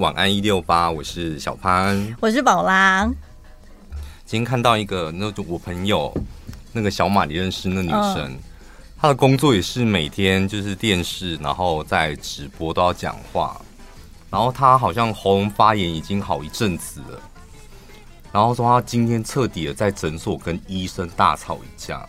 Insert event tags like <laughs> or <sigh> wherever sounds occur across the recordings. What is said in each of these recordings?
晚安一六八，我是小潘，我是宝拉。今天看到一个，那我朋友那个小马，你认识那女生，嗯、她的工作也是每天就是电视，然后在直播都要讲话，然后她好像喉咙发炎已经好一阵子了，然后说她今天彻底的在诊所跟医生大吵一架。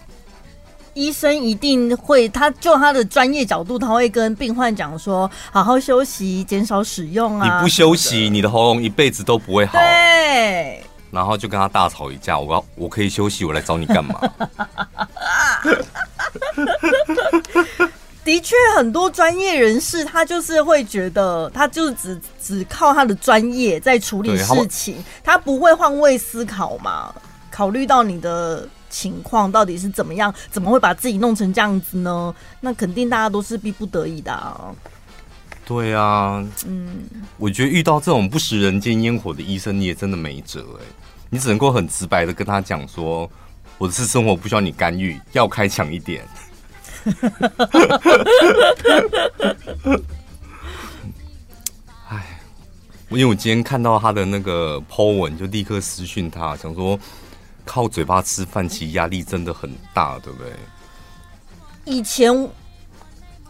医生一定会，他就他的专业角度，他会跟病患讲说：好好休息，减少使用啊。你不休息，你的喉咙一辈子都不会好。对。然后就跟他大吵一架，我要我可以休息，我来找你干嘛？<laughs> 的确，很多专业人士他就是会觉得，他就只只靠他的专业在处理事情，他不会换位思考嘛，考虑到你的。情况到底是怎么样？怎么会把自己弄成这样子呢？那肯定大家都是逼不得已的啊。对啊，嗯，我觉得遇到这种不食人间烟火的医生，你也真的没辙哎，你只能够很直白的跟他讲说，我的私生活不需要你干预，要开强一点。<laughs> 哎，因为我今天看到他的那个 po 文，就立刻私讯他，想说。靠嘴巴吃饭，其实压力真的很大，对不对？以前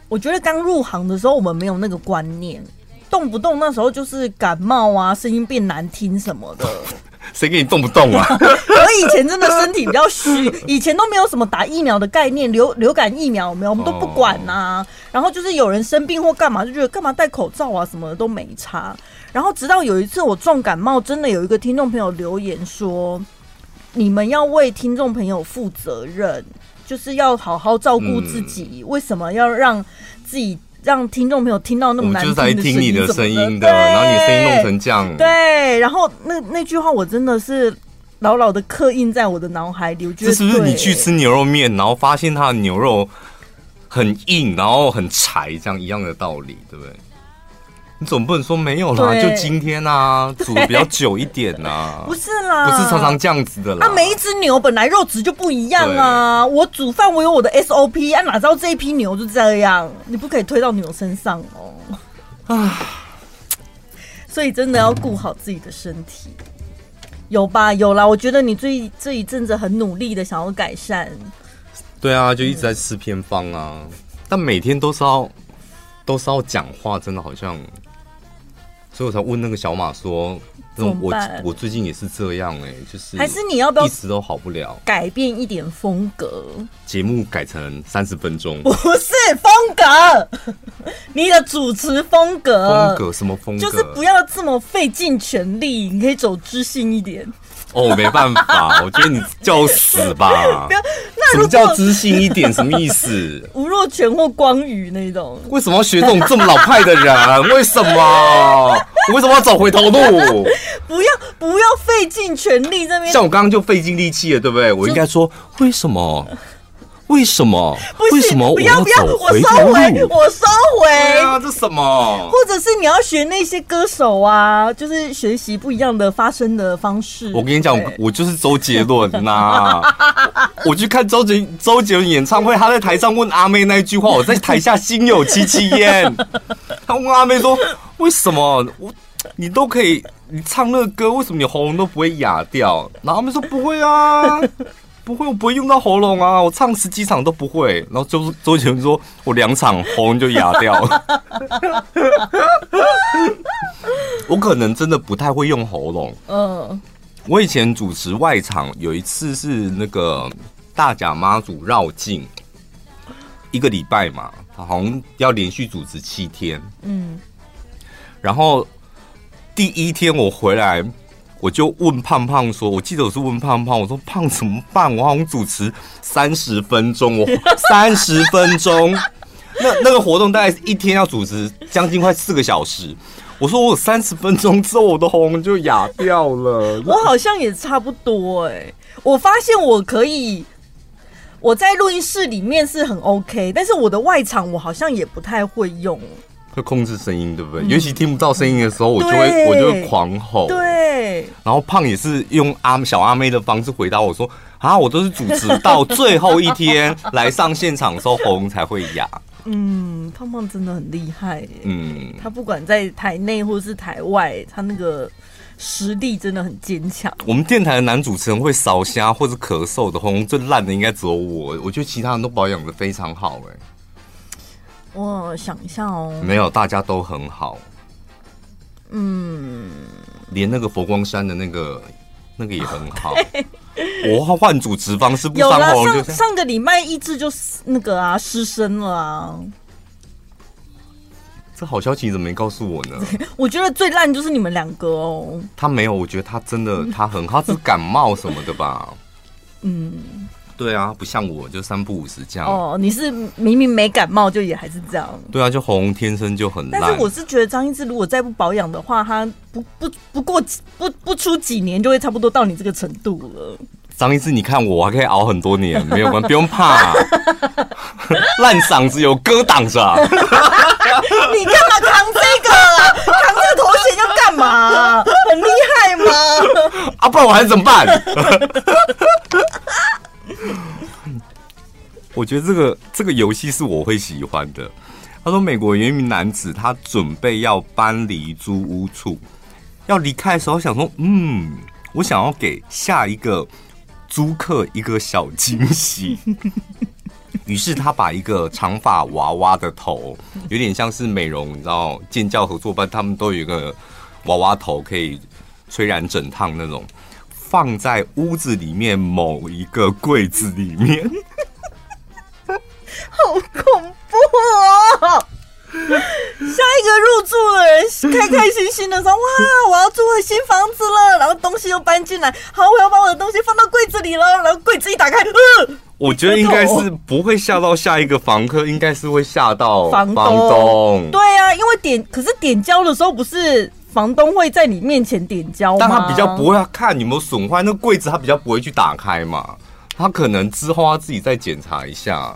我觉得刚入行的时候，我们没有那个观念，动不动那时候就是感冒啊，声音变难听什么的。<laughs> 谁给你动不动啊？<laughs> 我以前真的身体比较虚，以前都没有什么打疫苗的概念，流流感疫苗没有，我们都不管呐、啊。Oh. 然后就是有人生病或干嘛，就觉得干嘛戴口罩啊什么的都没差。然后直到有一次我重感冒，真的有一个听众朋友留言说。你们要为听众朋友负责任，就是要好好照顾自己。嗯、为什么要让自己让听众朋友听到那么难听的声音？就是在听你的声音的，然后你的声音弄成这样。对，然后那那句话我真的是牢牢的刻印在我的脑海里。我觉得这是不是你去吃牛肉面，然后发现它的牛肉很硬，然后很柴，这样一样的道理，对不对？你总不能说没有啦，就今天啊，煮的比较久一点啊。<laughs> 不是啦，不是常常这样子的啦。啊，每一只牛本来肉质就不一样啊。我煮饭我有我的 SOP 啊，哪知道这一批牛就这样？你不可以推到牛身上哦。啊，所以真的要顾好自己的身体，有吧？有啦。我觉得你最这一阵子很努力的想要改善。对啊，就一直在吃偏方啊，但每天都是要都是要讲话，真的好像。所以我才问那个小马说：“我我最近也是这样哎、欸，就是还是你要不要一直都好不了，改变一点风格？节目改成三十分钟，不是风格，<laughs> 你的主持风格，风格什么风格？就是不要这么费尽全力，你可以走知性一点。”哦，没办法，我觉得你叫死吧。<laughs> 不要，那 <laughs> 什么叫知性一点？什么意思？<laughs> 吴若权或光宇那种？为什么要学这种这么老派的人？<laughs> 为什么？我为什么要走回头路？不要，不要费尽全力这边。像我刚刚就费尽力气了，对不对？我应该说为什么？为什么？为什么我要走回头路？不要不要，我收回，我收回。对啊，这什么？或者是你要学那些歌手啊，就是学习不一样的发声的方式。我跟你讲，我就是周杰伦呐、啊。我去看周杰周杰伦演唱会，他在台上问阿妹那一句话，我在台下心有戚戚焉。<laughs> 他问阿妹说：“为什么我你都可以你唱那个歌，为什么你喉咙都不会哑掉？”然后阿妹说：“不会啊。”不会，我不会用到喉咙啊！我唱十几场都不会。然后周周杰伦说，我两场喉咙就哑掉了。<laughs> 我可能真的不太会用喉咙。嗯，我以前主持外场，有一次是那个大甲妈祖绕境，一个礼拜嘛，好像要连续主持七天。嗯，然后第一天我回来。我就问胖胖说：“我记得我是问胖胖，我说胖怎么办？我好像主持三十分钟，我 <laughs> 三十分钟，那那个活动大概一天要主持将近快四个小时。我说我三十分钟之后，我的喉咙就哑掉了。我好像也差不多哎、欸，我发现我可以，我在录音室里面是很 OK，但是我的外场我好像也不太会用。”会控制声音，对不对？嗯、尤其听不到声音的时候，我就会我就会狂吼。对。然后胖也是用阿小阿妹的方式回答我说：“啊，我都是主持到最后一天来上现场的时候，喉咙才会哑。<laughs> ”嗯，胖胖真的很厉害。嗯，他不管在台内或是台外，他那个实力真的很坚强。我们电台的男主持人会烧瞎或者咳嗽的，喉咙最烂的应该只有我。我觉得其他人都保养的非常好。哎，我想一下哦，没有，大家都很好。嗯，连那个佛光山的那个那个也很好。<laughs> 我换主持方式不伤喉咙，上上个礼拜一直就那个啊失声了啊。这好消息怎么没告诉我呢？<laughs> 我觉得最烂就是你们两个哦。他没有，我觉得他真的他很好，他只是感冒什么的吧。<laughs> 嗯。对啊，不像我就三不五时这样。哦，你是明明没感冒，就也还是这样。对啊，就喉咙天生就很烂。但是我是觉得张一智如果再不保养的话，他不不不过不不出几年就会差不多到你这个程度了。张一智，你看我还可以熬很多年，没有关，不用怕。<laughs> 烂嗓子有歌挡着。<laughs> 你干嘛扛这个啊？扛这个头衔要干嘛？很厉害吗？啊，不然我还怎么办？<laughs> 我觉得这个这个游戏是我会喜欢的。他说，美国有一名男子，他准备要搬离租屋处，要离开的时候，想说，嗯，我想要给下一个租客一个小惊喜。<laughs> 于是他把一个长发娃娃的头，有点像是美容，你知道，建教合作班他们都有一个娃娃头，可以吹染整烫那种。放在屋子里面某一个柜子里面，好恐怖哦！下一个入住的人开开心心的说：“哇，我要住回新房子了，然后东西又搬进来，好，我要把我的东西放到柜子里了。然后柜子一打开，呃，<laughs> 我觉得应该是不会吓到下一个房客，应该是会吓到房东。房东对啊，因为点可是点胶的时候不是。”房东会在你面前点胶吗？但他比较不会看有没有损坏，那柜子他比较不会去打开嘛。他可能之后他自己再检查一下。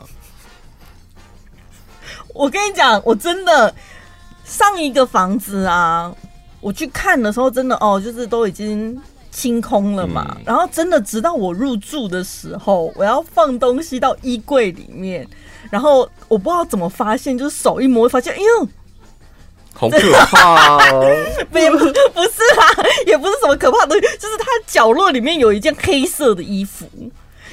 我跟你讲，我真的上一个房子啊，我去看的时候，真的哦，就是都已经清空了嘛。嗯、然后真的直到我入住的时候，我要放东西到衣柜里面，然后我不知道怎么发现，就是手一摸，发现，哎呦。好可怕哦！<laughs> 也不不是啦，也不是什么可怕的东西，就是它角落里面有一件黑色的衣服，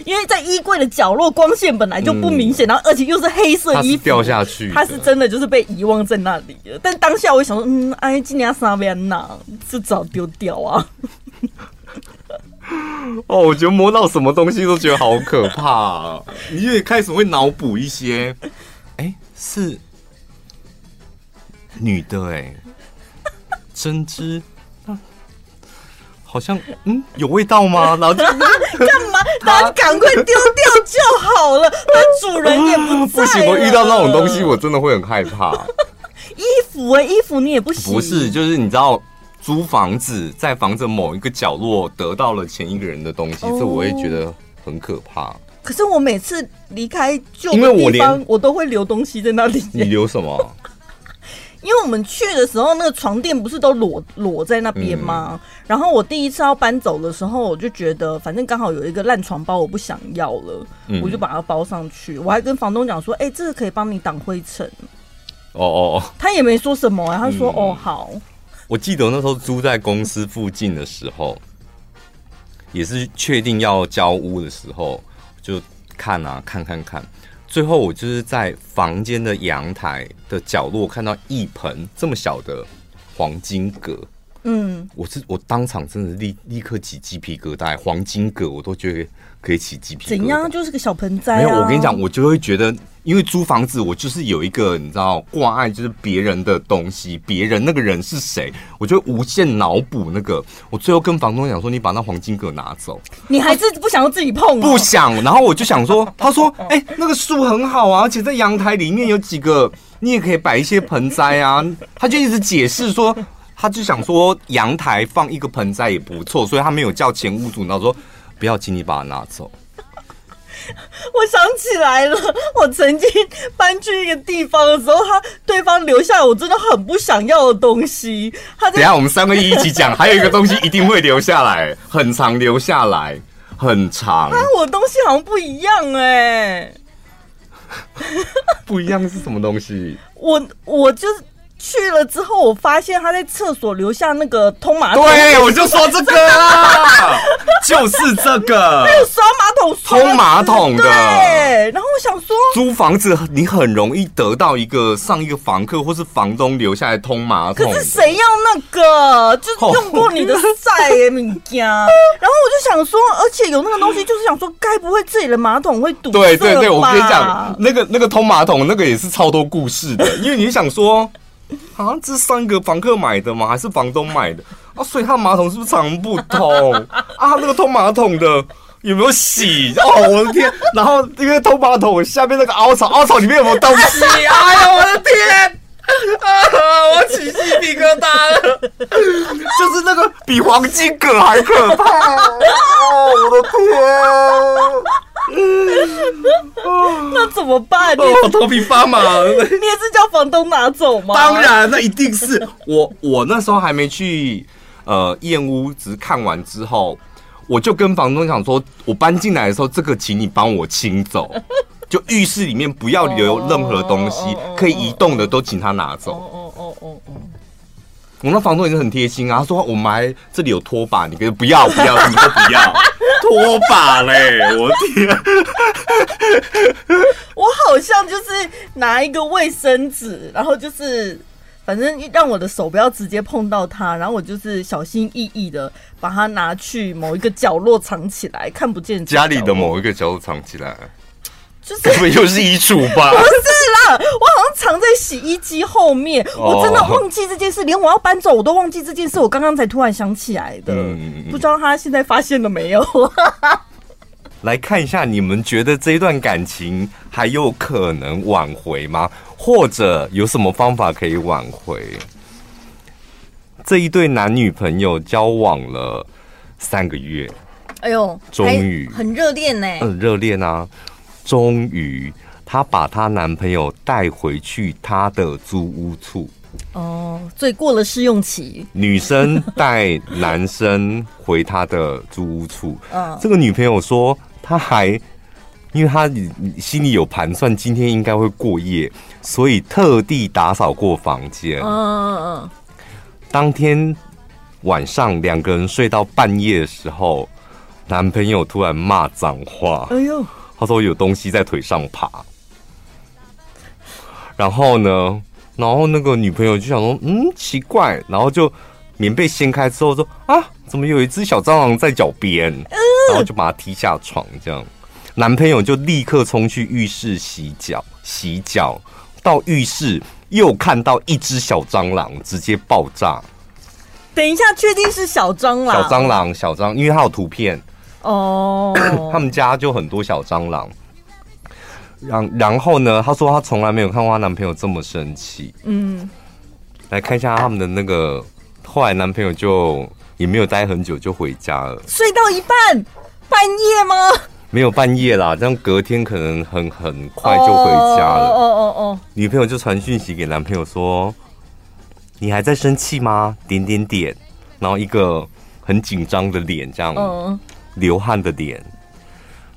因为在衣柜的角落光线本来就不明显，嗯、然后而且又是黑色衣服掉下去，它是真的就是被遗忘在那里了。但当下我想说，嗯，哎，今年三边呐，就早丢掉啊。<laughs> 哦，我觉得摸到什么东西都觉得好可怕，啊，你也开始会脑补一些，哎、欸，是。女的哎、欸，针织，好像嗯有味道吗？<laughs> 然后干嘛？大家赶快丢掉就好了。<laughs> 那主人也不在。不行，我遇到那种东西，我真的会很害怕。<laughs> 衣服哎、欸，衣服你也不行。不是，就是你知道，租房子在房子某一个角落得到了前一个人的东西，这我会觉得很可怕。可是我每次离开旧的地方，我都会留东西在那里。你留什么？因为我们去的时候，那个床垫不是都裸裸在那边吗？嗯、然后我第一次要搬走的时候，我就觉得反正刚好有一个烂床包，我不想要了，嗯、我就把它包上去。我还跟房东讲说：“哎、欸，这个可以帮你挡灰尘。”哦哦哦，他也没说什么、啊，他说：“嗯、哦，好。”我记得我那时候租在公司附近的时候，也是确定要交屋的时候，就看啊，看看看。最后，我就是在房间的阳台的角落看到一盆这么小的黄金葛。嗯，我是我当场真的立立刻起鸡皮疙瘩，黄金葛我都觉得可以起鸡皮疙瘩。怎样？就是个小盆栽啊。没有，我跟你讲，我就会觉得。因为租房子，我就是有一个你知道挂碍，就是别人的东西，别人那个人是谁，我就无限脑补那个。我最后跟房东讲说：“你把那黄金葛拿走。”你还是不想要自己碰？不想。然后我就想说，他说：“哎、欸，那个树很好啊，而且在阳台里面有几个，你也可以摆一些盆栽啊。”他就一直解释说，他就想说阳台放一个盆栽也不错，所以他没有叫前屋主，然后说：“不要，请你把它拿走。” <laughs> 我想起来了，我曾经搬去一个地方的时候，他对方留下我真的很不想要的东西。他等下我们三个一起讲，还有一个东西一定会留下来，很长留下来，很长。啊，我的东西好像不一样哎、欸。<laughs> 不一样是什么东西？我我就是。去了之后，我发现他在厕所留下那个通马桶。对，我就说这个啊，就是这个。还有刷马桶，通马桶的。对。然后我想说，租房子你很容易得到一个上一个房客或是房东留下来通马桶。可是谁要那个？就是用过你的赛耶米家。<laughs> 然后我就想说，而且有那个东西，就是想说，该不会自己的马桶会堵塞？对对对，我跟你讲，那个那个通马桶那个也是超多故事的，因为你想说。<laughs> 啊，这是上一个房客买的吗？还是房东买的？啊，所以他马桶是不是常不通？啊，那个通马桶的有没有洗？哦，我的天！然后因为通马桶下面那个凹槽，凹槽里面有没有东西？哎呀，我的天！啊，我起鸡皮疙瘩了，<laughs> 就是那个比黄金葛还可怕！哦，我的天！<laughs> 那怎么办？我头皮发麻。<laughs> 你也是叫房东拿走吗？当然，那一定是我。我那时候还没去呃燕屋，只是看完之后，我就跟房东讲说，我搬进来的时候，这个请你帮我清走，<laughs> 就浴室里面不要留任何东西，可以移动的都请他拿走。哦哦哦哦。我那房东也是很贴心啊，他说我们还这里有拖把，你可以不要不要，什么都不要，<laughs> 拖把嘞！我天，我好像就是拿一个卫生纸，然后就是反正让我的手不要直接碰到它，然后我就是小心翼翼的把它拿去某一个角落藏起来，看不见家里的某一个角落藏起来。就是 <laughs> 不又是衣橱吧？<laughs> 不是啦，我好像藏在洗衣机后面。我真的忘记这件事，连我要搬走我都忘记这件事。我刚刚才突然想起来的，不知道他现在发现了没有？<laughs> 来看一下，你们觉得这一段感情还有可能挽回吗？或者有什么方法可以挽回？这一对男女朋友交往了三个月，哎呦，终于很热恋呢，很热恋啊。终于，她把她男朋友带回去她的租屋处。哦，所以过了试用期，女生带男生回她的租屋处。嗯，这个女朋友说，她还因为她心里有盘算，今天应该会过夜，所以特地打扫过房间。嗯嗯嗯。当天晚上两个人睡到半夜的时候，男朋友突然骂脏话。哎呦！他说有东西在腿上爬，然后呢，然后那个女朋友就想说，嗯，奇怪，然后就棉被掀开之后说，啊，怎么有一只小蟑螂在脚边？然后就把他踢下床，这样，男朋友就立刻冲去浴室洗脚，洗脚到浴室又看到一只小蟑螂直接爆炸。等一下，确定是小蟑螂？小蟑螂，小蟑，因为它有图片。哦，oh. <coughs> 他们家就很多小蟑螂。然然后呢，她说她从来没有看过她男朋友这么生气。嗯，来看一下他们的那个，后来男朋友就也没有待很久就回家了。睡到一半，半夜吗？没有半夜啦，这样隔天可能很很快就回家了。哦哦哦，女朋友就传讯息给男朋友说：“你还在生气吗？”点点点，然后一个很紧张的脸这样。嗯。Oh. 流汗的脸，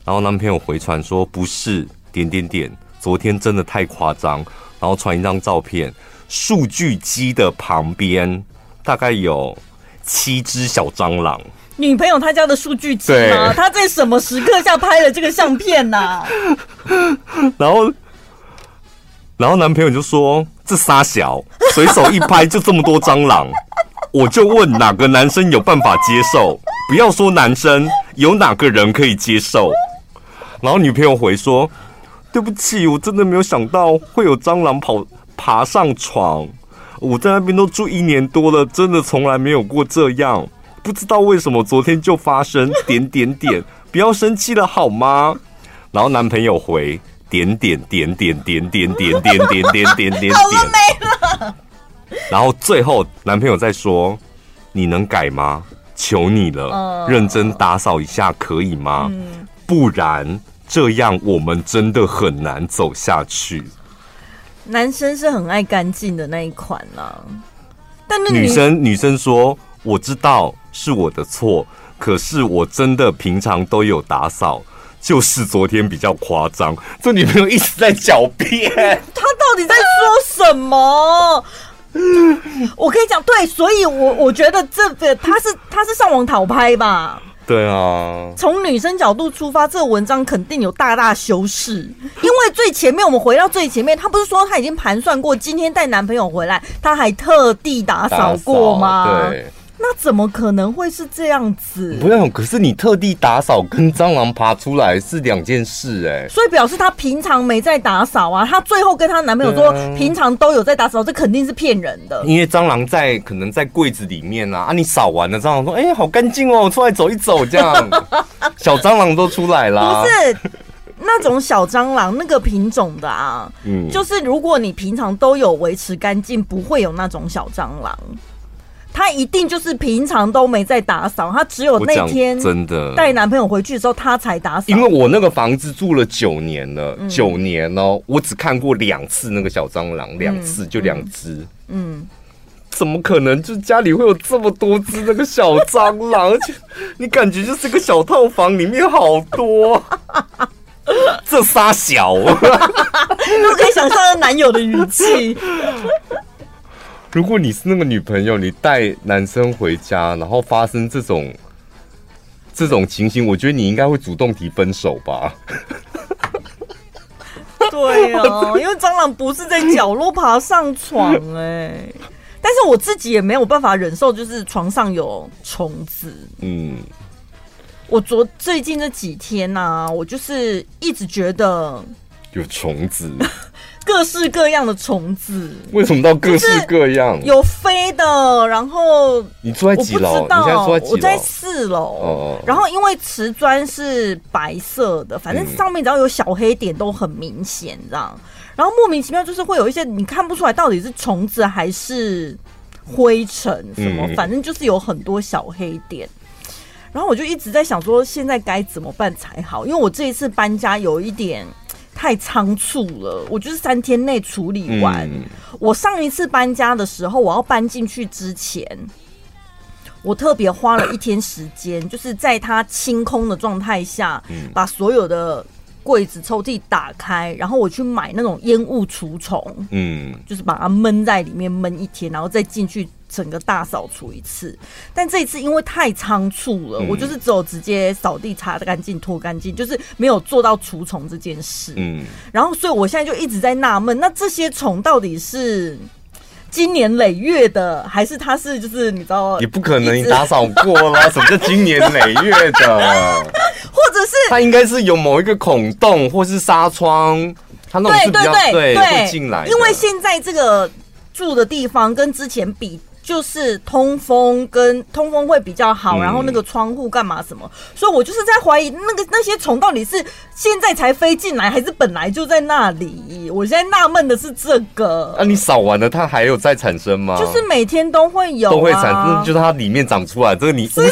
然后男朋友回传说不是点点点，昨天真的太夸张，然后传一张照片，数据机的旁边大概有七只小蟑螂。女朋友她家的数据机吗？她在什么时刻下拍了这个相片呢、啊？<laughs> 然后，然后男朋友就说这仨小，随手一拍就这么多蟑螂，我就问哪个男生有办法接受？不要说男生，有哪个人可以接受？然后女朋友回说：“对不起，我真的没有想到会有蟑螂跑爬上床。我在那边都住一年多了，真的从来没有过这样。不知道为什么昨天就发生点点点，不要生气了好吗？”然后男朋友回：“点点点点点点点点点点点点点。”好了没了。然后最后男朋友再说：“你能改吗？”求你了，嗯、认真打扫一下可以吗？嗯、不然这样我们真的很难走下去。男生是很爱干净的那一款啊，但那女生女生说：“我知道是我的错，可是我真的平常都有打扫，就是昨天比较夸张，这女朋友一直在狡辩，<laughs> 她到底在说什么？我可以讲，对，所以我我觉得这个他是他是上网讨拍吧？对啊，从女生角度出发，这个文章肯定有大大修饰，因为最前面我们回到最前面，他不是说他已经盘算过今天带男朋友回来，他还特地打扫过吗？对。那怎么可能会是这样子？不用，可是你特地打扫跟蟑螂爬出来是两件事哎、欸，所以表示她平常没在打扫啊。她最后跟她男朋友说平常都有在打扫，这肯定是骗人的。因为蟑螂在可能在柜子里面啊，啊，你扫完了，蟑螂说哎、欸，好干净哦，出来走一走这样，<laughs> 小蟑螂都出来了。不是那种小蟑螂那个品种的啊，嗯，就是如果你平常都有维持干净，不会有那种小蟑螂。她一定就是平常都没在打扫，她只有那天真的带男朋友回去的时候，她才打扫。因为我那个房子住了九年了，九、嗯、年哦，我只看过两次那个小蟑螂，两、嗯、次就两只。嗯，怎么可能？就家里会有这么多只那个小蟑螂？而且你感觉就是个小套房里面好多，<laughs> 这仨小，<laughs> 我可以想象她男友的语气。如果你是那个女朋友，你带男生回家，然后发生这种这种情形，我觉得你应该会主动提分手吧？对啊，因为蟑螂不是在角落爬上床哎，但是我自己也没有办法忍受，就是床上有虫子。嗯，我昨最近这几天呢、啊，我就是一直觉得有虫子。<laughs> 各式各样的虫子，为什么到各式各样？有飞的，然后你住在几楼？你现在住在几楼？我在四楼。哦。然后因为瓷砖是白色的，反正上面只要有小黑点都很明显，这样。然后莫名其妙就是会有一些你看不出来到底是虫子还是灰尘什么，反正就是有很多小黑点。然后我就一直在想说，现在该怎么办才好？因为我这一次搬家有一点。太仓促了，我就是三天内处理完。嗯。我上一次搬家的时候，我要搬进去之前，我特别花了一天时间，就是在它清空的状态下，把所有的柜子、抽屉打开，然后我去买那种烟雾除虫，嗯，就是把它闷在里面闷一天，然后再进去。整个大扫除一次，但这一次因为太仓促了，嗯、我就是只有直接扫地、擦干净、拖干净，就是没有做到除虫这件事。嗯，然后所以我现在就一直在纳闷，那这些虫到底是经年累月的，还是他是就是你知道？也不可能你打扫过了，<laughs> 什么叫今年累月的？或者是他应该是有某一个孔洞，或是纱窗，他那种是比较对，进来。因为现在这个住的地方跟之前比。就是通风跟通风会比较好，嗯、然后那个窗户干嘛什么，所以我就是在怀疑那个那些虫到底是现在才飞进来，还是本来就在那里？我现在纳闷的是这个。那、啊、你扫完了，它还有再产生吗？就是每天都会有、啊，都会产生，就是它里面长出来，这个你是吗？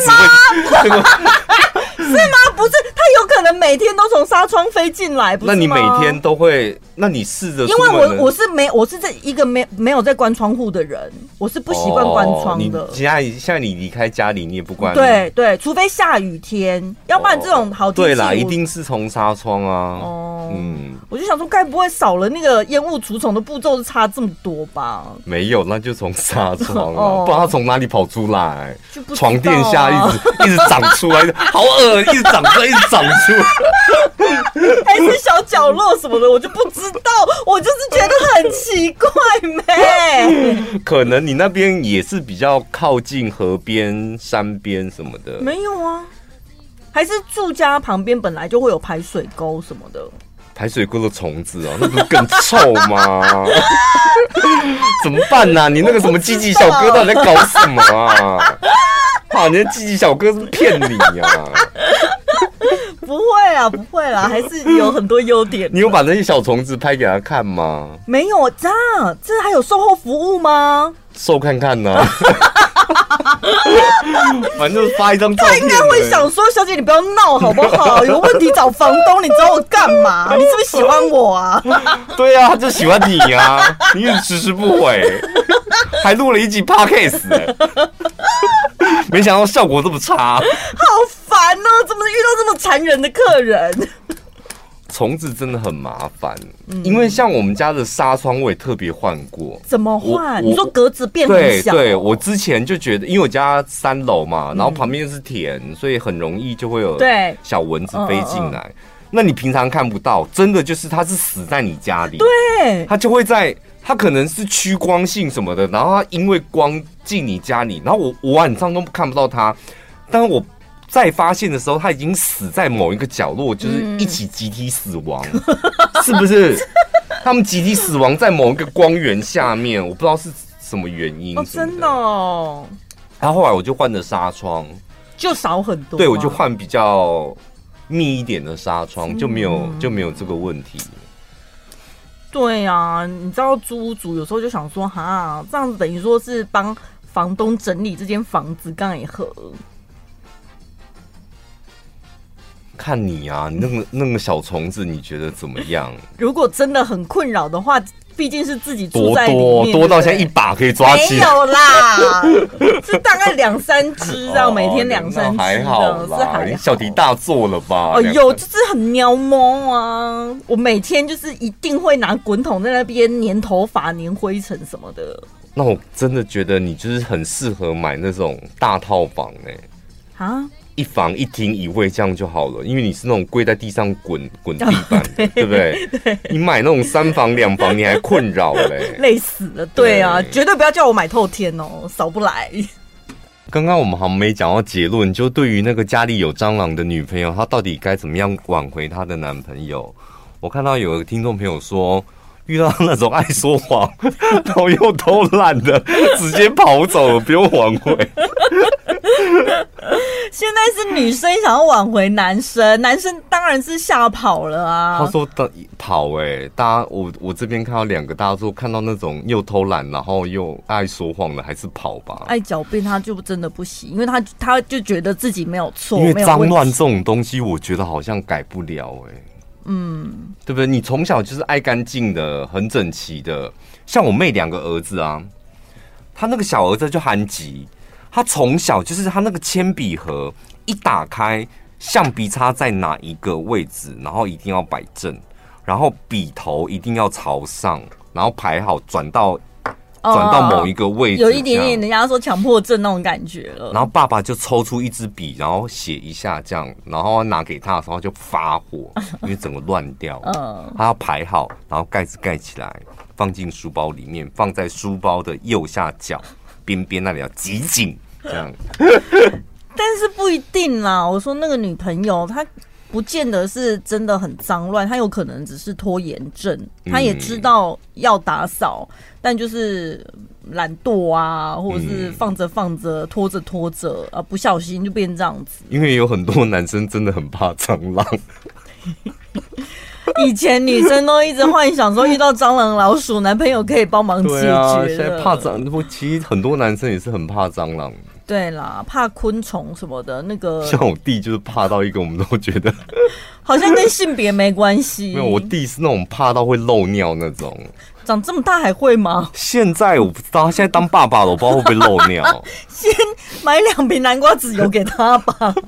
这 <laughs> 个是吗？不是，它有可能每天都从纱窗飞进来，不是吗？那你每天都会？那你试着？因为我我是没，我是这一个没没有在关窗户的人，我是不习惯关窗的。现在现在你离开家里，你也不关。对对，除非下雨天，要不然这种好天气。对啦，一定是从纱窗啊。哦，嗯，我就想说，该不会少了那个烟雾除虫的步骤是差这么多吧？没有，那就从纱窗啊，<laughs> 不知道它从哪里跑出来，床垫下一直一直长出来，好恶，一直长出来，一直长出来，<laughs> 还是小角落什么的，我就不知。知道，我就是觉得很奇怪没？<laughs> 可能你那边也是比较靠近河边、山边什么的。没有啊，还是住家旁边本来就会有排水沟什么的。排水沟的虫子啊，那不是更臭吗？<laughs> 怎么办呢、啊？你那个什么积极小哥到底在搞什么啊？啊，你的积极小哥是骗你呀、啊？<laughs> 不会啊，不会啦，还是有很多优点。你有把那些小虫子拍给他看吗？没有，这样，这还有售后服务吗？售看看呢、啊。<laughs> 反正发一张照片。他应该会想说：“小姐，你不要闹好不好？有问题找房东。你找我干嘛？<laughs> 你是不是喜欢我啊？”对啊，他就喜欢你啊！你也迟迟不回，还录了一集 podcast，没想到效果这么差。好怎么遇到这么残忍的客人？<laughs> 虫子真的很麻烦，嗯，因为像我们家的纱窗我也特别换过。怎么换？你说格子变很小？对对，我之前就觉得，因为我家三楼嘛，然后旁边是田，嗯，所以很容易就会有对小蚊子飞进来。那你平常看不到，真的就是它是死在你家里，对，它就会在，它可能是趋光性什么的，然后它因为光进你家里，然后我我晚上都看不到它，但是我。再发现的时候，他已经死在某一个角落，就是一起集体死亡，嗯、<laughs> 是不是？他们集体死亡在某一个光源下面，我不知道是什么原因。哦，真的哦。然后后来我就换了纱窗，就少很多。对，我就换比较密一点的纱窗，就没有就没有这个问题。对啊，你知道租屋主有时候就想说，哈，这样子等于说是帮房东整理这间房子，刚也合。看你啊，你那个那个小虫子，你觉得怎么样？<laughs> 如果真的很困扰的话，毕竟是自己住在里，多多多到现在一把可以抓起，没有啦，<laughs> 是大概两三只这样，每天两三只，还好是还好，小题大做了吧？哦，有就是很喵猫啊！我每天就是一定会拿滚筒在那边粘头发、粘灰尘什么的。那我真的觉得你就是很适合买那种大套房哎、欸，啊。一房一厅一卫这样就好了，因为你是那种跪在地上滚 <laughs> 滚地板，对，对不对？对。你买那种三房两房，你还困扰嘞，累死了。对啊，绝对不要叫我买透天哦，扫不来。刚刚我们好像没讲到结论，就对于那个家里有蟑螂的女朋友，她到底该怎么样挽回她的男朋友？我看到有个听众朋友说，遇到那种爱说谎，<laughs> 然后又偷懒的，直接跑走了，不用挽回。<laughs> 现在是女生想要挽回男生，男生当然是吓跑了啊。他说的跑哎、欸，大家我我这边看到两个，大家说看到那种又偷懒然后又爱说谎的，还是跑吧。爱狡辩他就真的不行，因为他他就觉得自己没有错。因为脏乱这种东西，我觉得好像改不了哎、欸。嗯，对不对？你从小就是爱干净的，很整齐的。像我妹两个儿子啊，他那个小儿子就憨吉。他从小就是他那个铅笔盒一打开，橡皮擦在哪一个位置，然后一定要摆正，然后笔头一定要朝上，然后排好转到转到某一个位置，有一点点人家说强迫症那种感觉了。然后爸爸就抽出一支笔，然后写一下这样，然后拿给他的时候就发火，<laughs> 因为整个乱掉。嗯，他要排好，然后盖子盖起来，放进书包里面，放在书包的右下角边边那里要挤紧。这样，但是不一定啦。我说那个女朋友，她不见得是真的很脏乱，她有可能只是拖延症。她也知道要打扫，嗯，但就是懒惰啊，或者是放着放着，拖着拖着啊，不小心就变这样子。因为有很多男生真的很怕蟑螂。<laughs> <laughs> 以前女生都一直幻想说遇到蟑螂、老鼠，男朋友可以帮忙解决。对啊，现在怕蟑，不，其实很多男生也是很怕蟑螂。对啦，怕昆虫什么的，那个像我弟就是怕到一个，我们都觉得 <laughs> 好像跟性别没关系。没有，我弟是那种怕到会漏尿那种。长这么大还会吗？现在我不知道，他现在当爸爸了，我不知道会不会漏尿。<laughs> 先买两瓶南瓜籽油给他吧。<laughs>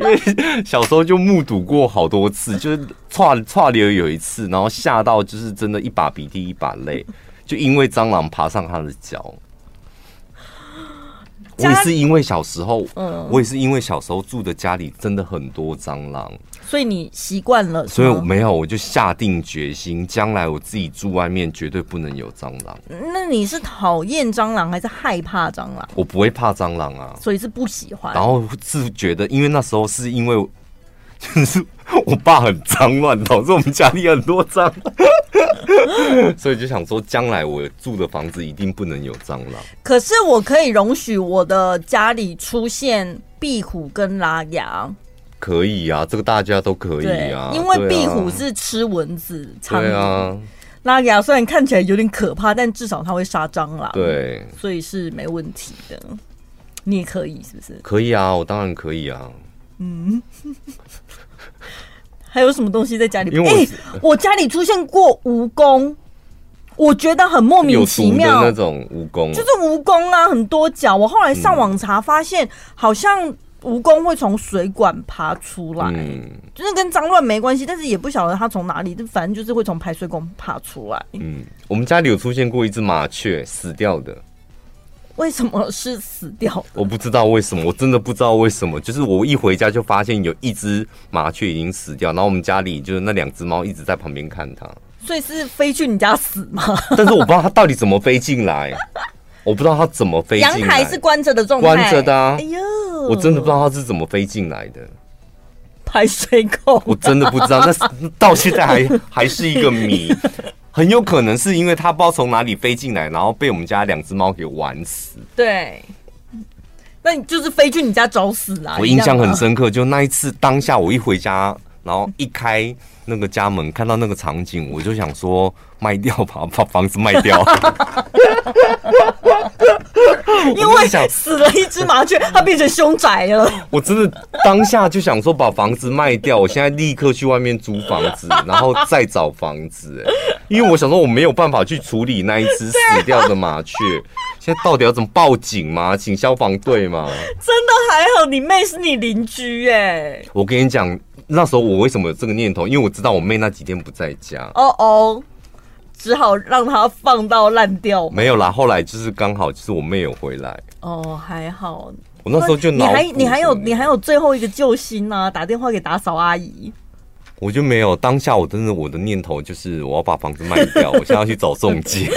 因为小时候就目睹过好多次，就是串串流有一次，然后吓到就是真的一把鼻涕一把泪，就因为蟑螂爬上他的脚。我也是因为小时候，嗯，我也是因为小时候住的家里真的很多蟑螂，所以你习惯了。所以我没有，我就下定决心，将来我自己住外面绝对不能有蟑螂。那你是讨厌蟑螂还是害怕蟑螂？我不会怕蟑螂啊，所以是不喜欢。然后是觉得，因为那时候是因为 <laughs> 就是我爸很脏乱，导致我们家里很多蟑螂。<laughs> 所以就想说，将来我住的房子一定不能有蟑螂。可是我可以容许我的家里出现壁虎跟拉牙。可以啊，这个大家都可以啊。因为壁虎是吃蚊子，对啊。拉牙虽然看起来有点可怕，但至少它会杀蟑螂，对，所以是没问题的。你也可以，是不是？可以啊，我当然可以啊。嗯。<laughs> 还有什么东西在家里？哎、欸，我家里出现过蜈蚣，我觉得很莫名其妙。那种蜈蚣，就是蜈蚣啊，很多脚。我后来上网查，发现好像蜈蚣会从水管爬出来，嗯，就是跟脏乱没关系，但是也不晓得它从哪里，就反正就是会从排水管爬出来。嗯，我们家里有出现过一只麻雀死掉的。为什么是死掉？我不知道为什么，我真的不知道为什么。就是我一回家就发现有一只麻雀已经死掉，然后我们家里就是那两只猫一直在旁边看它。所以是飞去你家死吗？但是我不知道它到底怎么飞进来，我不知道它怎么飞进来。阳台是关着的状态，关着的啊。哎呦，我真的不知道它是怎么飞进来的。排水口，我真的不知道，那到现在还 <laughs> 还是一个谜。很有可能是因为它不知道从哪里飞进来，然后被我们家两只猫给玩死。对，那你就是飞去你家找死啊！我印象很深刻，就那一次当下，我一回家，然后一开那个家门，看到那个场景，我就想说卖掉吧，把房子卖掉。<laughs> 因为死了一只麻雀，它变成凶宅了。我真的当下就想说把房子卖掉，我现在立刻去外面租房子，然后再找房子。哎，因为我想说我没有办法去处理那一只死掉的麻雀，现在到底要怎么报警吗？请消防队吗？真的还好，你妹是你邻居哎。我跟你讲，那时候我为什么有这个念头？因为我知道我妹那几天不在家。哦哦。只好让她放到烂掉。没有啦，后来就是刚好就是我妹有回来。哦，还好。我那时候就你还你还有你还有最后一个救星呢、啊，打电话给打扫阿姨。我就没有，当下我真的我的念头就是我要把房子卖掉，<laughs> 我现在要去找中介。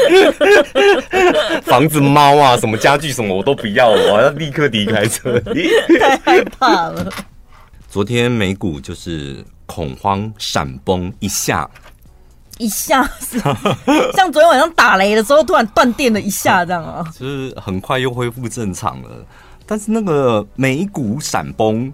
<laughs> 房子、猫啊，什么家具什么我都不要了，我要立刻离开这里。<laughs> 太害怕了。昨天美股就是恐慌闪崩一下。一下子，<laughs> 像昨天晚上打雷的时候，突然断电了一下，这样啊，就是很快又恢复正常了。但是那个美股闪崩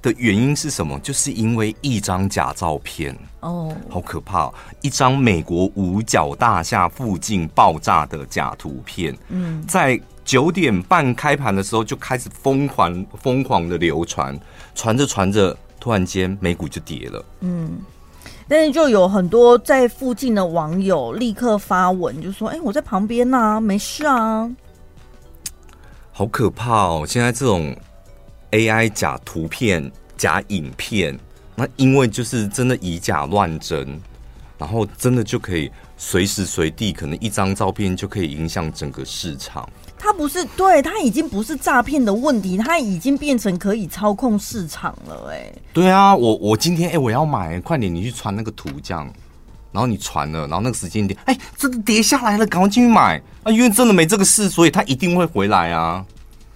的原因是什么？就是因为一张假照片哦，好可怕！一张美国五角大厦附近爆炸的假图片，嗯，在九点半开盘的时候就开始疯狂疯狂的流传，传着传着，突然间美股就跌了，嗯。但是就有很多在附近的网友立刻发文，就说：“哎、欸，我在旁边呐、啊，没事啊。”好可怕哦！现在这种 AI 假图片、假影片，那因为就是真的以假乱真，然后真的就可以随时随地，可能一张照片就可以影响整个市场。它不是，对，它已经不是诈骗的问题，它已经变成可以操控市场了，哎。对啊，我我今天哎、欸，我要买，快点你去传那个图，这样，然后你传了，然后那个时间点，哎、欸，真的跌下来了，赶快进去买啊！因为真的没这个事，所以它一定会回来啊。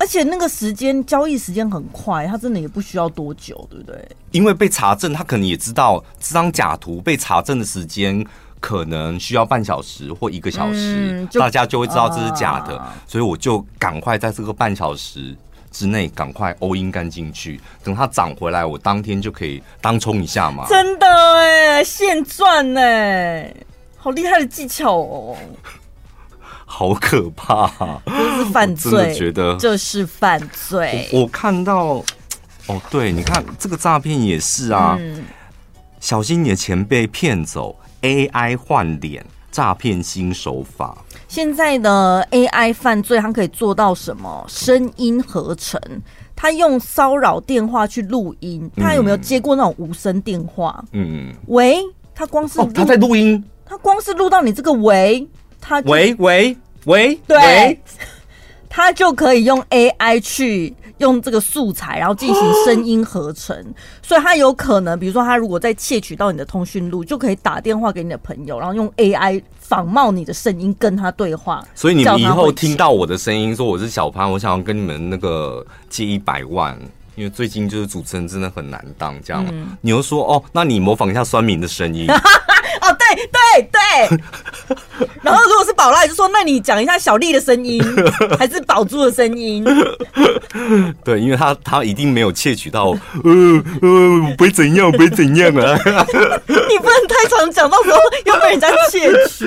而且那个时间交易时间很快，它真的也不需要多久，对不对？因为被查证，他可能也知道这张假图被查证的时间。可能需要半小时或一个小时，嗯、大家就会知道这是假的，啊、所以我就赶快在这个半小时之内赶快 all in 干进去，等它涨回来，我当天就可以当冲一下嘛。真的哎，现赚哎，好厉害的技巧哦，好可怕，这是犯罪，真的觉得。这是犯罪。我，我看到哦，对，你看这个诈骗也是啊，嗯、小心你的钱被骗走。AI 换脸诈骗新手法，现在的 AI 犯罪，它可以做到什么？声音合成，他用骚扰电话去录音，他有没有接过那种无声电话？嗯，喂，他光是他在录音，他光是录到你这个喂，他喂喂喂，对，他就可以用 AI 去。用这个素材，然后进行声音合成，所以他有可能，比如说他如果在窃取到你的通讯录，就可以打电话给你的朋友，然后用 AI 仿冒你的声音跟他对话。所以你们以后听到我的声音，说我是小潘，我想要跟你们那个借一百万，因为最近就是主持人真的很难当，这样。嗯、你又说哦，那你模仿一下酸民的声音。<laughs> 哦，对对对，<laughs> 然后如果是宝拉，就说那你讲一下小丽的声音，<laughs> 还是宝珠的声音？<laughs> 对，因为他他一定没有窃取到，呃呃，不会怎样，不会怎样啊！你不能太常讲，到时候又被人家窃取。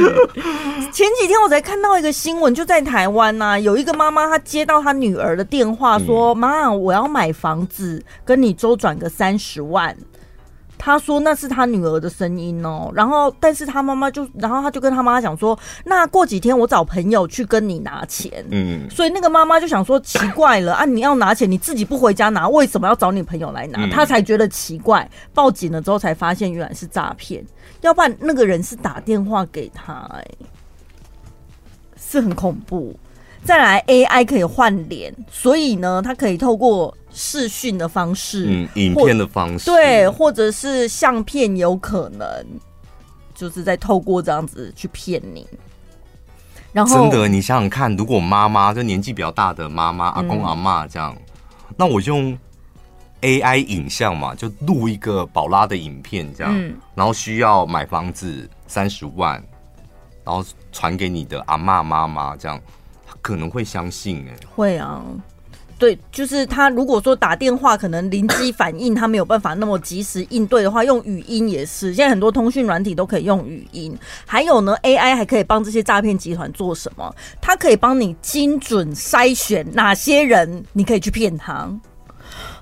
前几天我才看到一个新闻，就在台湾呐、啊，有一个妈妈她接到她女儿的电话，说：“妈、嗯，我要买房子，跟你周转个三十万。”他说那是他女儿的声音哦，然后但是他妈妈就，然后他就跟他妈妈讲说，那过几天我找朋友去跟你拿钱，嗯，所以那个妈妈就想说奇怪了啊，你要拿钱你自己不回家拿，为什么要找你朋友来拿？他才觉得奇怪，报警了之后才发现原来是诈骗，要不然那个人是打电话给他，哎，是很恐怖。再来，AI 可以换脸，所以呢，它可以透过视讯的方式，嗯，影片的方式，对，或者是相片，有可能就是在透过这样子去骗你。然后，真的，你想想看，如果妈妈就年纪比较大的妈妈、阿公、阿妈这样，嗯，那我用 AI 影像嘛，就录一个宝拉的影片这样，嗯，然后需要买房子三十万，然后传给你的阿妈妈妈这样。可能会相信哎、欸，会啊，对，就是他如果说打电话可能临机反应，他没有办法那么及时应对的话，用语音也是。现在很多通讯软体都可以用语音，还有呢，AI 还可以帮这些诈骗集团做什么？它可以帮你精准筛选哪些人你可以去骗他。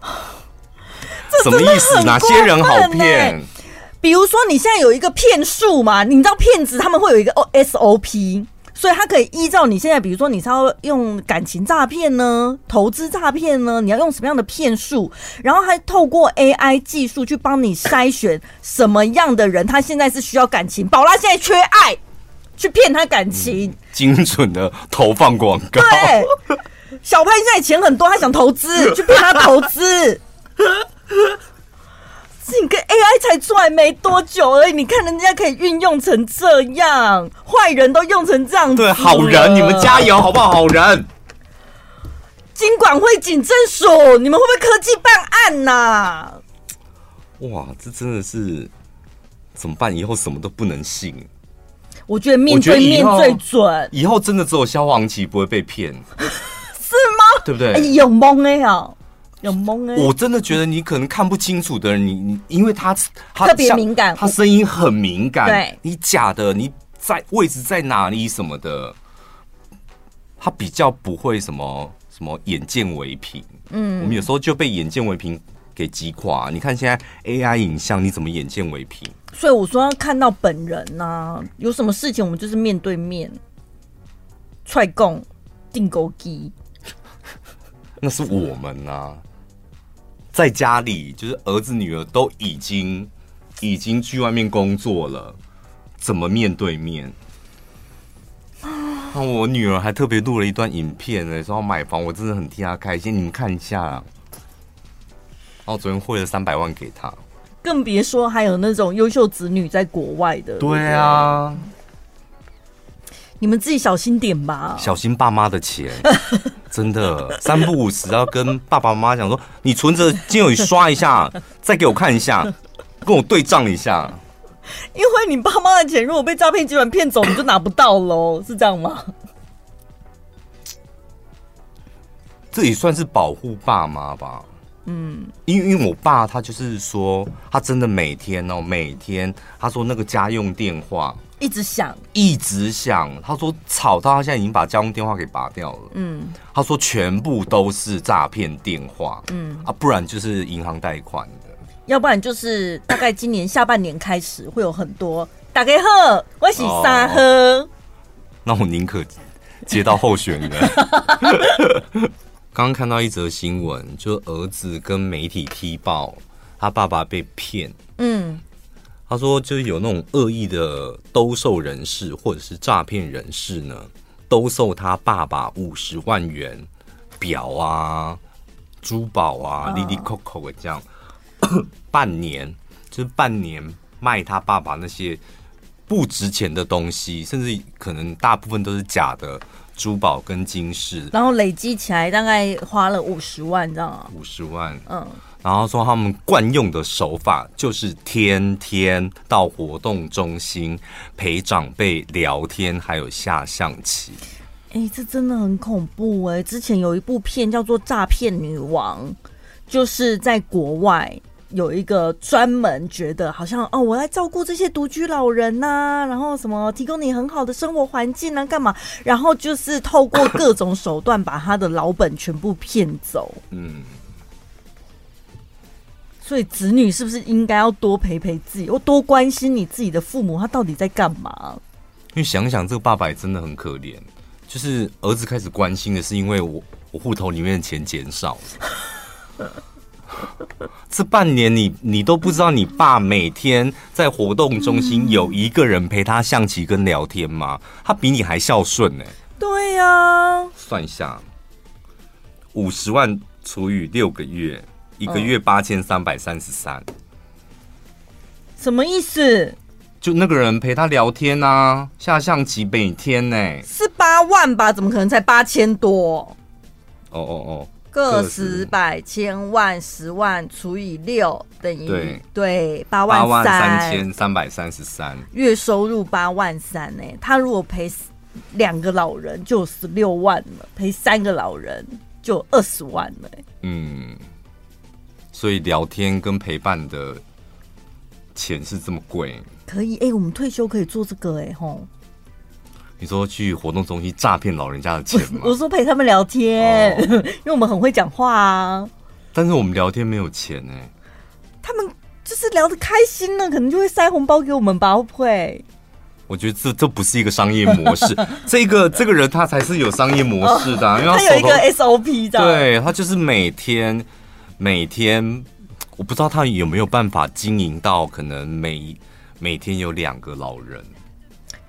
<sighs> 什么意思？哪些人好骗？比如说你现在有一个骗术嘛，你知道骗子他们会有一个 SOP。所以，他可以依照你现在，比如说，你是要用感情诈骗呢，投资诈骗呢，你要用什么样的骗术？然后还透过 AI 技术去帮你筛选什么样的人，他现在是需要感情。宝拉现在缺爱，去骗他感情，嗯，精准的投放广告。对，小潘现在钱很多，他想投资，去骗他投资。你跟 AI 才出来没多久而已，你看人家可以运用成这样，坏人都用成这样子。对，好人，你们加油好不好？好人，金管会、警政署，你们会不会科技办案呐、啊？哇，这真的是怎么办？以后什么都不能信。我觉得面对面最准。以后真的只有消防旗不会被骗，<laughs> 是吗？对不对？欸、有懵哎呀！有懵哎！我真的觉得你可能看不清楚的人，你你，因为他他特别敏感，他声音很敏感。对，你假的，你在位置在哪里什么的，他比较不会什么什么眼见为凭。嗯，我们有时候就被眼见为凭给击垮。你看现在 AI 影像，你怎么眼见为凭？所以我说要看到本人呐、啊，有什么事情我们就是面对面踹供钉孤枝，<laughs> 那是我们呐、啊。在家里，就是儿子女儿都已经已经去外面工作了，怎么面对面？那我女儿还特别录了一段影片呢，说要买房，我真的很替她开心。你们看一下，然后昨天汇了三百万给她，更别说还有那种优秀子女在国外的。对啊，你们自己小心点吧，小心爸妈的钱。<laughs> 真的三不五时要跟爸爸妈妈讲说，你存着金有你刷一下，<laughs> 再给我看一下，跟我对账一下。因为你爸妈的钱如果被诈骗集团骗走，你就拿不到喽，是这样吗？这也算是保护爸妈吧。嗯，因为因为我爸他就是说，他真的每天哦，每天他说那个家用电话。一直响，一直响。他说吵到他现在已经把家用电话给拔掉了。嗯，他说全部都是诈骗电话。嗯啊，不然就是银行贷款的，要不然就是大概今年下半年开始会有很多大家好，我是沙赫。哦，那我宁可接到候选人。刚刚看到一则新闻，就儿子跟媒体踢爆他爸爸被骗。嗯。他说：“就是有那种恶意的兜售人士或者是诈骗人士呢，兜售他爸爸五十万元表啊、珠宝啊、哩哩扣扣的这样，<coughs> 半年就是半年卖他爸爸那些不值钱的东西，甚至可能大部分都是假的珠宝跟金饰，然后累积起来大概花了五十万，这样啊？五十万，嗯。”然后说他们惯用的手法就是天天到活动中心陪长辈聊天，还有下象棋。哎，这真的很恐怖哎！之前有一部片叫做《诈骗女王》，就是在国外有一个专门觉得好像哦，我来照顾这些独居老人呐、啊，然后什么提供你很好的生活环境啊，干嘛？然后就是透过各种手段把他的老本全部骗走。嗯。所以子女是不是应该要多陪陪自己，或多关心你自己的父母，他到底在干嘛？因为想想这个爸爸也真的很可怜，就是儿子开始关心的是因为我我户头里面的钱减少了。<laughs> 这半年你你都不知道你爸每天在活动中心有一个人陪他象棋跟聊天吗？他比你还孝顺呢。对呀，算一下，五十万除以六个月，一个月八千三百三十三，什么意思？就那个人陪他聊天啊，下象棋每天呢，是八万吧？怎么可能才八千多？哦哦哦，个十百千万十万除以六等于对对八万三三千三百三十三，月收入八万三呢。他如果陪两个老人就十六万了，陪三个老人就二十万了。嗯，所以聊天跟陪伴的钱是这么贵。可以哎、欸，我们退休可以做这个哎、欸、吼。你说去活动中心诈骗老人家的钱吗？我说陪他们聊天，哦、<laughs> 因为我们很会讲话啊。但是我们聊天没有钱哎、欸。他们就是聊得开心了，可能就会塞红包给我们吧？会不会？我觉得这这不是一个商业模式，<laughs> 这个这个人他才是有商业模式的、啊，因为他，他有一个 SOP 的。对，他就是每天每天，我不知道他有没有办法经营到可能每。每天有两个老人，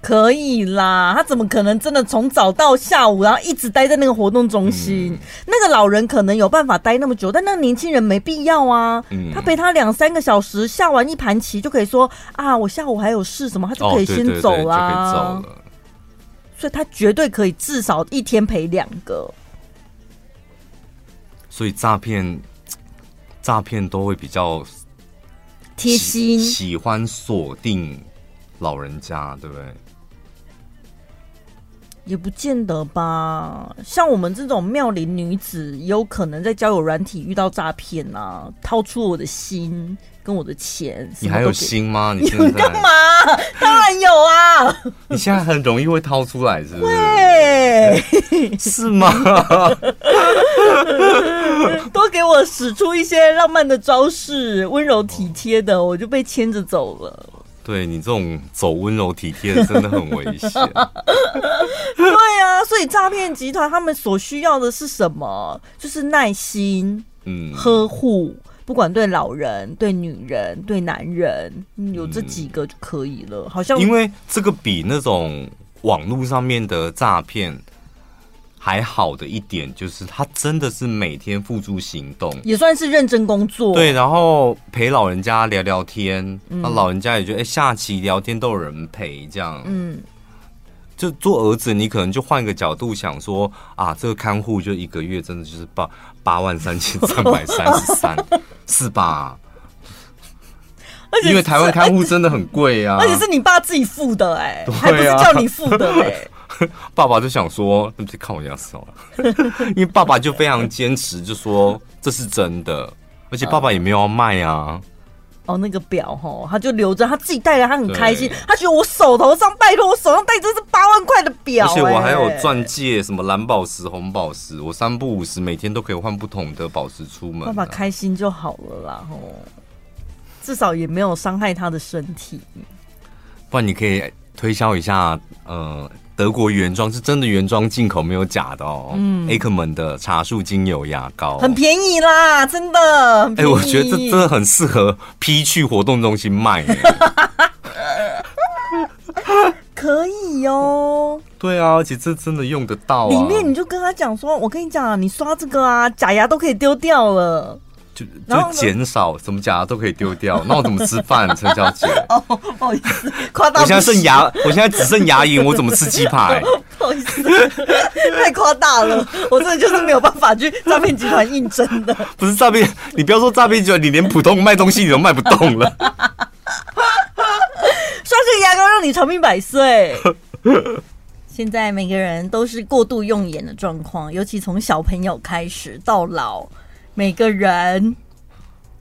可以啦。他怎么可能真的从早到下午，然后一直待在那个活动中心？嗯、那个老人可能有办法待那么久，但那个年轻人没必要啊。嗯、他陪他两三个小时，下完一盘棋就可以说啊，我下午还有事什么，他就可以先走啦。哦、对对对就可以走了。所以他绝对可以至少一天陪两个。所以诈骗诈骗都会比较。贴心，喜欢锁定老人家，对不对？也不见得吧。像我们这种妙龄女子，也有可能在交友软体遇到诈骗啊，掏出我的心跟我的钱。你还有心吗？你干嘛？当然有啊！<laughs> 你现在很容易会掏出来，是不是？对，是吗？<laughs> 多给我使出一些浪漫的招式，温柔体贴的，我就被牵着走了。对，你这种走温柔体贴的真的很危险。<laughs> 对啊，所以诈骗集团他们所需要的是什么？就是耐心，嗯，呵护，不管对老人、对女人、对男人，有这几个就可以了。好像因为这个比那种网络上面的诈骗。还好的一点就是，他真的是每天付诸行动，也算是认真工作。对，然后陪老人家聊聊天，那、嗯、老人家也觉得，哎、欸，下棋聊天都有人陪，这样。嗯，就做儿子，你可能就换个角度想说，啊，这个看护就一个月真的就是八八万三千三百三十三，<laughs> 是吧？因为台湾看护真的很贵啊，而且是你爸自己付的、欸，哎，还不是叫你付的、欸，哎。<laughs> 爸爸就想说，那就看我样子了，<laughs> 因为爸爸就非常坚持，就说这是真的，而且爸爸也没有要卖啊。哦，那个表哈，他就留着，他自己戴着，他很开心，他觉得我手头上，拜托我手上戴这是八万块的表，而且我还有钻戒，什么蓝宝石、红宝石，我三不五十每天都可以换不同的宝石出门。爸爸开心就好了啦，吼，至少也没有伤害他的身体。不然你可以推销一下，呃。德国原装是真的原装进口，没有假的哦。嗯，Ackerman 的茶树精油牙膏很便宜啦，真的。哎、欸，我觉得这真的很适合批去活动中心卖。<laughs> 可以哦。对啊，而且这真的用得到、啊。里面你就跟他讲说，我跟你讲啊，你刷这个啊，假牙都可以丢掉了。就就减少怎么假牙都可以丢掉，那我怎么吃饭？陈小姐，<laughs> 哦，不好意思，夸大。我现在剩牙，我现在只剩牙龈，我怎么吃鸡排？<laughs> 不好意思，太夸大了，我真的就是没有办法去诈骗集团应征的。不是诈骗，你不要说诈骗集团，你连普通卖东西你都卖不动了。<laughs> 刷这个牙膏让你长命百岁。现在每个人都是过度用眼的状况，尤其从小朋友开始到老。每个人，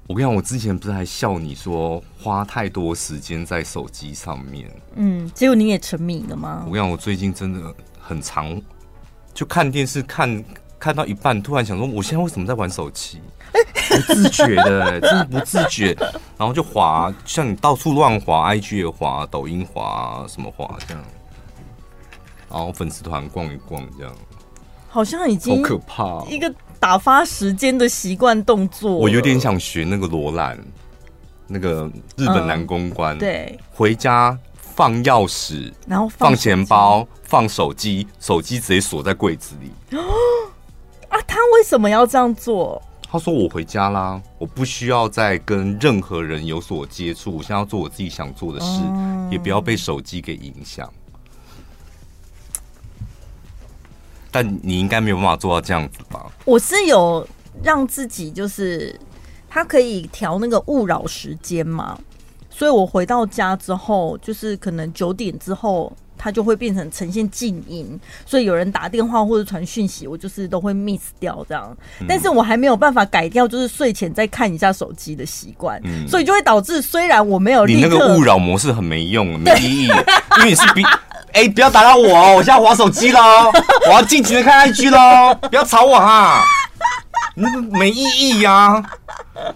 我跟你讲，我之前不是还笑你说花太多时间在手机上面，嗯，结果你也沉迷了吗？我跟你讲，我最近真的很常就看电视看看到一半，突然想说，我现在为什么在玩手机？不自觉的，<laughs> 真的不自觉，然后就滑，像你到处乱滑，IG 也滑，抖音滑，什么滑这样，然后粉丝团逛一逛这样，好像已经好可怕，一个打发时间的习惯动作。我有点想学那个罗兰，那个日本男公关，嗯、对，回家放钥匙，然后放，放钱包，放手机，手机直接锁在柜子里。<gasps> 啊，他为什么要这样做？他说：“我回家啦，我不需要再跟任何人有所接触，我现在要做我自己想做的事，嗯、也不要被手机给影响。但你应该没有办法做到这样子吧？我是有让自己，就是他可以调那个勿扰时间嘛，所以我回到家之后，就是可能九点之后。”它就会变成呈现静音，所以有人打电话或者传讯息，我就是都会 miss 掉这样。但是我还没有办法改掉，就是睡前再看一下手机的习惯，嗯、所以就会导致虽然我没有你那个勿扰模式很没用，没意义，因为你是比哎、欸、不要打扰我哦，<laughs> 我现在划手机喽，<laughs> 我要尽情的看 IG 喽，不要吵我哈，那个没意义呀、啊，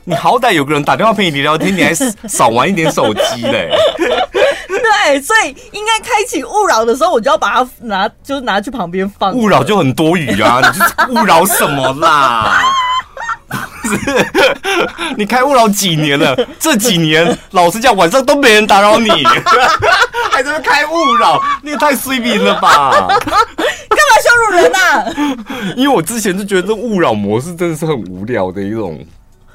你好歹有个人打电话陪你聊聊天，你还少玩一点手机嘞。<laughs> 对，所以应该开启勿扰的时候，我就要把它拿，就拿去旁边放。勿扰就很多余啊，你就是勿扰什么啦？是，你开勿扰几年了？这几年老实讲，晚上都没人打扰你，还在那开勿扰，你也太衰鄙了吧？<laughs> 干嘛羞辱人啊？<laughs> 因为我之前就觉得这勿扰模式真的是很无聊的一种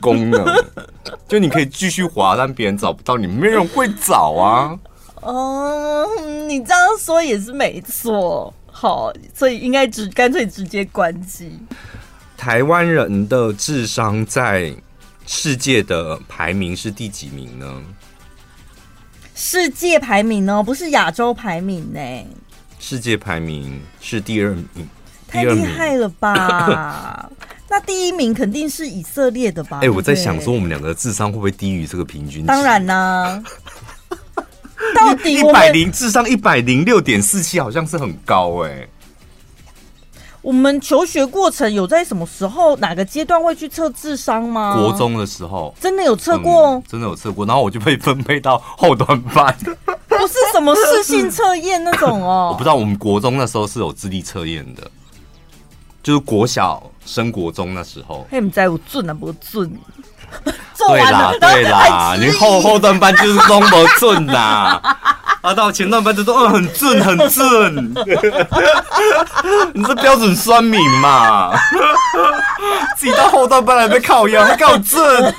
功能，<laughs> 就你可以继续滑，但别人找不到你，没人会找啊。哦，你这样说也是没错。好，所以应该直干脆直接关机。台湾人的智商在世界的排名是第几名呢？世界排名哦？不是亚洲排名呢？世界排名是第二名，太厉害了吧？<laughs> 那第一名肯定是以色列的吧？哎、欸，我在想说，我们两个的智商会不会低于这个平均？当然啦。<laughs> 到底一百零智商一百零六点四七，好像是很高哎、欸。我们求学过程有在什么时候哪个阶段会去测智商吗？国中的时候真的有测过、嗯，真的有测过，然后我就被分配到后端班。<laughs> 不是什么视性测验那种哦，<laughs> 我不知道。我们国中那时候是有智力测验的，就是国小升国中那时候。嘿，你在我准啊，不准？<laughs> 对啦，对啦，你后后段班就是都不准呐，<laughs> 啊，到前段班就说嗯很正很正，<laughs> 你是标准酸民嘛？自己到后段班来被靠腰，还靠准，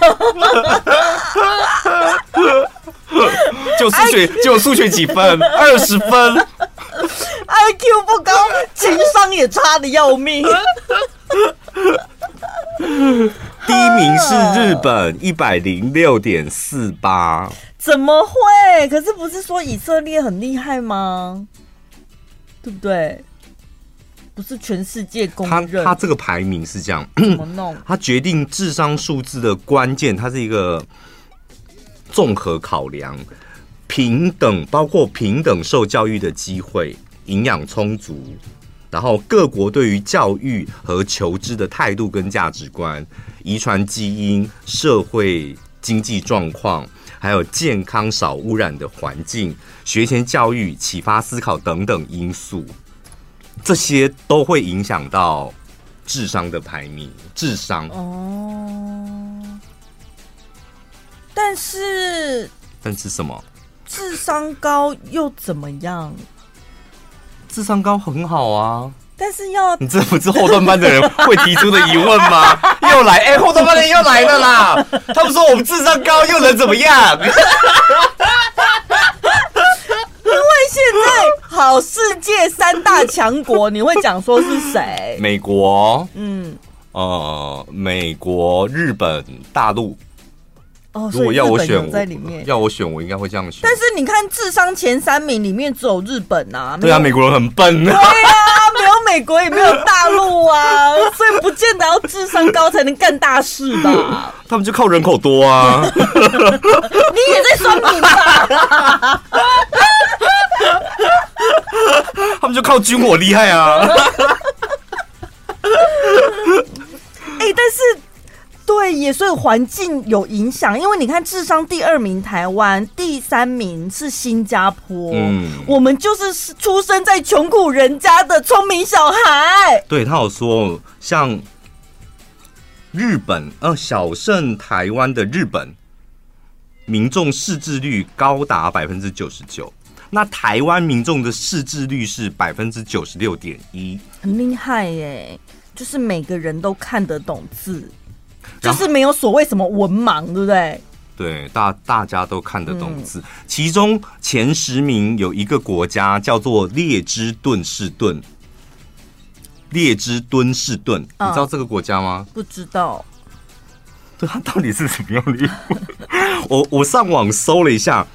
就数学就数学几分？二十分，IQ 不高，情商也差的要命。第一名是日本一百零六点四八，怎么会？可是不是说以色列很厉害吗？对不对？不是全世界公认。他他这个排名是这样，怎么弄？<clears throat> 他决定智商数字的关键，它是一个综合考量，平等，包括平等受教育的机会，营养充足。然后各国对于教育和求知的态度跟价值观、遗传基因、社会经济状况，还有健康少污染的环境、学前教育、启发思考等等因素，这些都会影响到智商的排名。智商哦，但是但是什么？智商高又怎么样？智商高很好啊，但是要你这不是后段班的人会提出的疑问吗？<laughs> 又来，哎、欸，后段班的人又来了啦！他们说我们智商高又能怎么样？<laughs> 因为现在好，世界三大强国，你会讲说是谁？美国，嗯，呃，美国、日本、大陆。哦，如果要我选，在里面要我选，我应该会这样选。但是你看，智商前三名里面只有日本啊。对啊，美国人很笨。对啊，没有美国也没有大陆啊，<laughs> 所以不见得要智商高才能干大事吧？<laughs> 他们就靠人口多啊。<laughs> 你也在酸民吧？他们就靠军火厉害啊。哎、欸，但是对耶，所以环境有影响。因为你看，智商第二名台湾，第三名是新加坡。嗯，我们就是出生在穷苦人家的聪明小孩。对，他有说，像日本，呃，小胜台湾的日本民众识字率高达百分之九十九。那台湾民众的识字率是百分之九十六点一，很厉害耶！就是每个人都看得懂字，就是没有所谓什么文盲，对不对？对，大大家都看得懂字。嗯、其中前十名有一个国家叫做列支敦士顿，列支敦士顿，你知道这个国家吗？不知道。对，它到底是什么样的？<laughs> 我我上网搜了一下。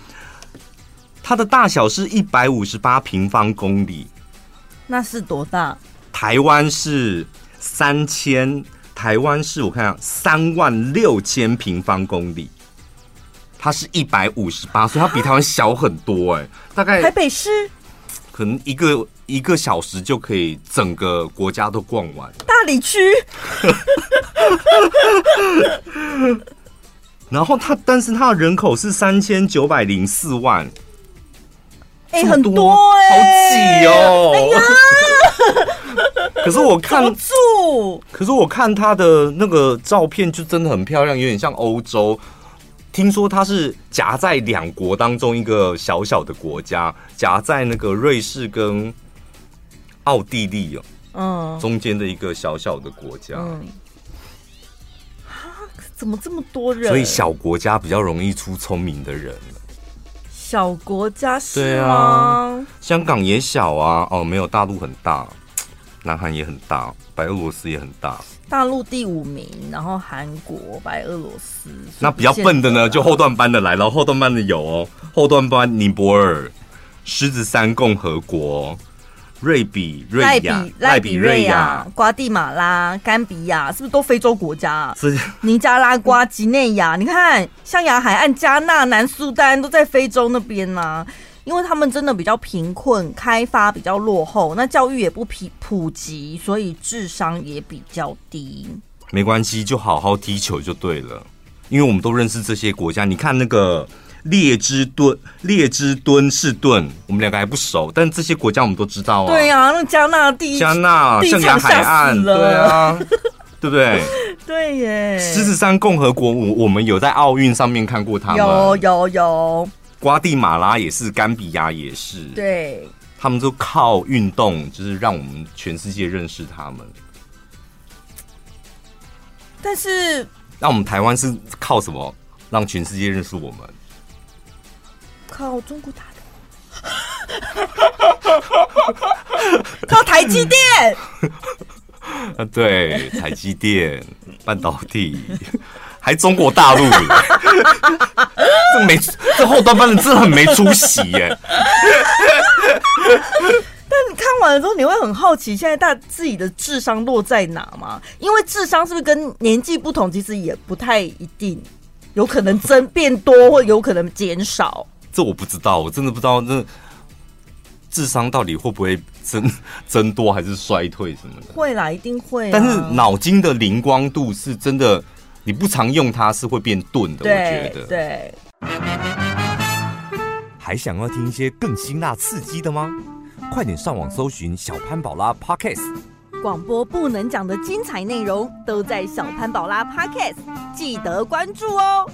它的大小是一百五十八平方公里，那是多大？台湾是三千，台湾是我看下三万六千平方公里，它是一百五十八，所以它比台湾小很多哎、欸，大概台北市可能一个一个小时就可以整个国家都逛完。大理区，<laughs> 然后它，但是它的人口是三千九百零四万。哎、欸，很多哎、欸，好挤哦！哎呀，<laughs> 可是我看住，可是我看他的那个照片就真的很漂亮，有点像欧洲。听说它是夹在两国当中一个小小的国家，夹在那个瑞士跟奥地利哦，嗯，中间的一个小小的国家。嗯，怎么这么多人？所以小国家比较容易出聪明的人。小国家是吗？啊，香港也小啊，哦，没有大陆很大，南韩也很大，白俄罗斯也很大。大陆第五名，然后韩国、白俄罗斯。那比较笨的呢，就后段班的来了，后段班的有哦，后段班尼泊尔、狮子山共和国。瑞比瑞亚、赖比瑞亚、瓜地马拉、甘比亚，是不是都非洲国家啊？是尼加拉瓜、几内亚，你看，象牙海岸、加纳、南苏丹都在非洲那边呢、啊。因为他们真的比较贫困，开发比较落后，那教育也不普普及，所以智商也比较低。没关系，就好好踢球就对了。因为我们都认识这些国家，你看那个。列支敦列支敦士顿，我们两个还不熟，但这些国家我们都知道啊。对呀、啊，那加纳第一，加纳象牙海岸，对啊，<laughs> 对不对？对耶。狮子山共和国，我我们有在奥运上面看过他们，有有有。瓜地马拉也是，甘比亚也是，对，他们都靠运动，就是让我们全世界认识他们。但是，那我们台湾是靠什么让全世界认识我们？靠中国大陆，<laughs> 靠台积电。<laughs> 啊，对，台积电半导体，<laughs> 还中国大陆，这没这后端班的真的很没出息耶。但你看完了之后，你会很好奇，现在大自己的智商落在哪吗？因为智商是不是跟年纪不同，其实也不太一定，有可能增变多，或有可能减少。这我不知道，我真的不知道那智商到底会不会增增多还是衰退什么的？会啦，一定会啊。但是脑筋的灵光度是真的，你不常用它是会变钝的。我觉得。对。还想要听一些更辛辣刺激的吗？快点上网搜寻小潘宝拉 Podcast，广播不能讲的精彩内容都在小潘宝拉 Podcast，记得关注哦。